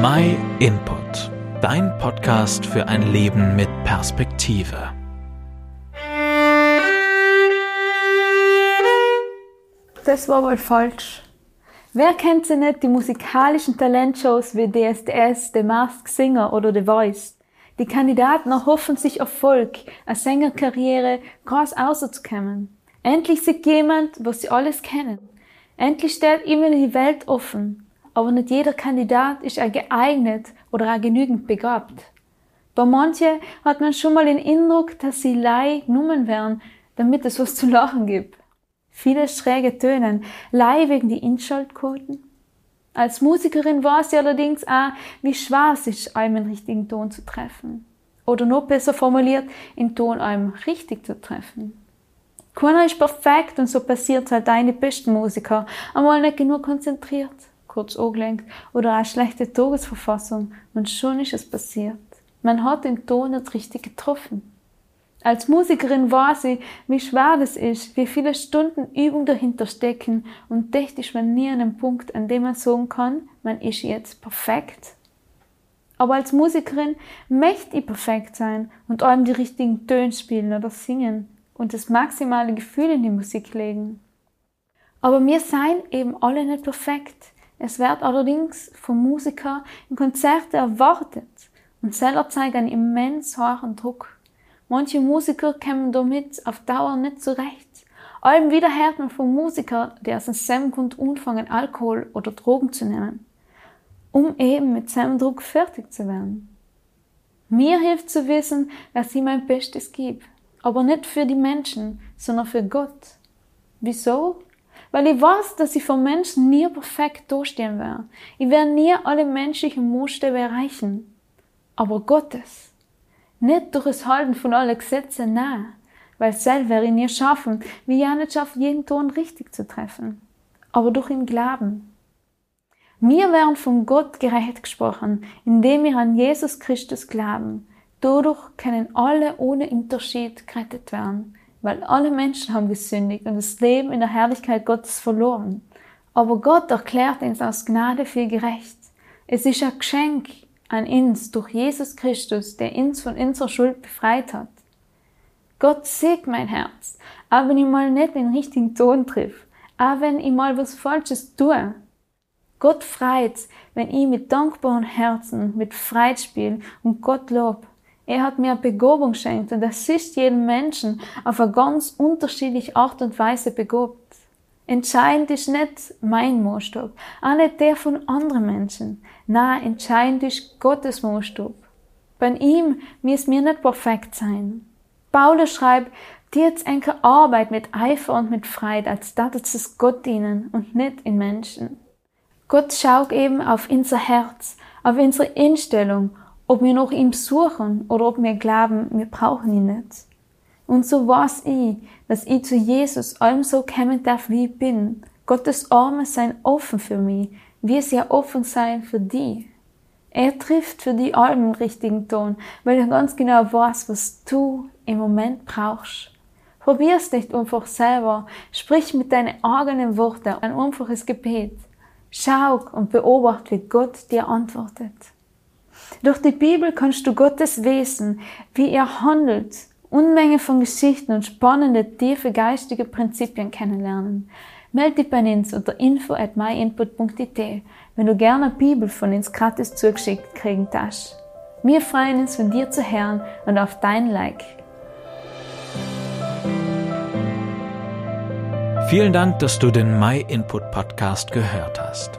My Input, dein Podcast für ein Leben mit Perspektive. Das war wohl falsch. Wer kennt sie nicht, die musikalischen Talentshows wie DSDS, The Masked Singer oder The Voice? Die Kandidaten erhoffen sich Erfolg, eine Sängerkarriere groß auszukommen. Endlich sieht jemand, was sie alles kennen. Endlich steht ihnen die Welt offen. Aber nicht jeder Kandidat ist auch geeignet oder auch genügend begabt. Bei manchen hat man schon mal den Eindruck, dass sie lei genommen werden, damit es was zu lachen gibt. Viele schräge Tönen, lei wegen die Inschaltquoten. Als Musikerin war sie allerdings auch, wie schwer es ist, einen richtigen Ton zu treffen. Oder noch besser formuliert, den Ton einem richtig zu treffen. Keiner ist perfekt und so passiert halt deine besten Musiker einmal nicht genug konzentriert, kurz angelenkt oder eine schlechte Tagesverfassung und schon ist es passiert. Man hat den Ton nicht richtig getroffen. Als Musikerin weiß ich, wie schwer das ist, wie viele Stunden Übung dahinter stecken und echt ist man nie an einem Punkt, an dem man sagen kann, man ist jetzt perfekt. Aber als Musikerin möchte ich perfekt sein und allem die richtigen Töne spielen oder singen und das maximale Gefühl in die Musik legen. Aber wir seien eben alle nicht perfekt. Es wird allerdings vom Musiker in Konzerten erwartet und selber zeigt einen immens hohen Druck. Manche Musiker kommen damit auf Dauer nicht zurecht. Allem wieder hört man vom Musiker, der aus seinem Grund anfangen, Alkohol oder Drogen zu nehmen, um eben mit seinem Druck fertig zu werden. Mir hilft zu wissen, dass ich mein Bestes gebe aber nicht für die Menschen, sondern für Gott. Wieso? Weil ich weiß, dass ich von Menschen nie perfekt durchstehen werde. Ich werde nie alle menschlichen Maßstäbe erreichen. Aber Gottes. Nicht durch das Halten von allen Gesetzen, nein. Weil selber werde ich nie schaffen, wie auch nicht schaffe, jeden Ton richtig zu treffen. Aber durch ihn Glauben. Wir werden von Gott gerecht gesprochen, indem wir an Jesus Christus glauben, Dadurch können alle ohne Unterschied gerettet werden, weil alle Menschen haben gesündigt und das Leben in der Herrlichkeit Gottes verloren. Aber Gott erklärt uns aus Gnade für gerecht. Es ist ein Geschenk an uns durch Jesus Christus, der uns von unserer Schuld befreit hat. Gott sieht mein Herz, auch wenn ich mal nicht den richtigen Ton triff, auch wenn ich mal was Falsches tue. Gott freut, wenn ich mit dankbaren Herzen, mit Freude spiele und Gott lob. Er hat mir Begabung geschenkt und das ist jedem Menschen auf eine ganz unterschiedliche Art und Weise begabt. Entscheidend ist nicht mein Maßstab, auch nicht der von anderen Menschen. Nein, entscheidend ist Gottes Maßstab. Bei ihm muss mir nicht perfekt sein. Paulus schreibt, die jetzt enke Arbeit mit Eifer und mit Freude, als dass es Gott dienen und nicht in Menschen. Gott schaut eben auf unser Herz, auf unsere Einstellung ob wir noch ihn suchen oder ob wir glauben, wir brauchen ihn nicht. Und so weiß ich, dass ich zu Jesus allem so kommen darf, wie ich bin. Gottes Arme seien offen für mich, wie sie ja offen sein für die. Er trifft für die allem den richtigen Ton, weil er ganz genau weiß, was du im Moment brauchst. Probier's nicht einfach selber. Sprich mit deinen eigenen Worten ein einfaches Gebet. Schau und beobachte, wie Gott dir antwortet. Durch die Bibel kannst du Gottes Wesen, wie er handelt, Unmenge von Geschichten und spannende, tiefe geistige Prinzipien kennenlernen. Melde dich bei uns unter info at myinput.it, wenn du gerne eine Bibel von uns gratis zugeschickt kriegen darfst. Wir freuen uns, von dir zu hören und auf dein Like. Vielen Dank, dass du den My Input Podcast gehört hast.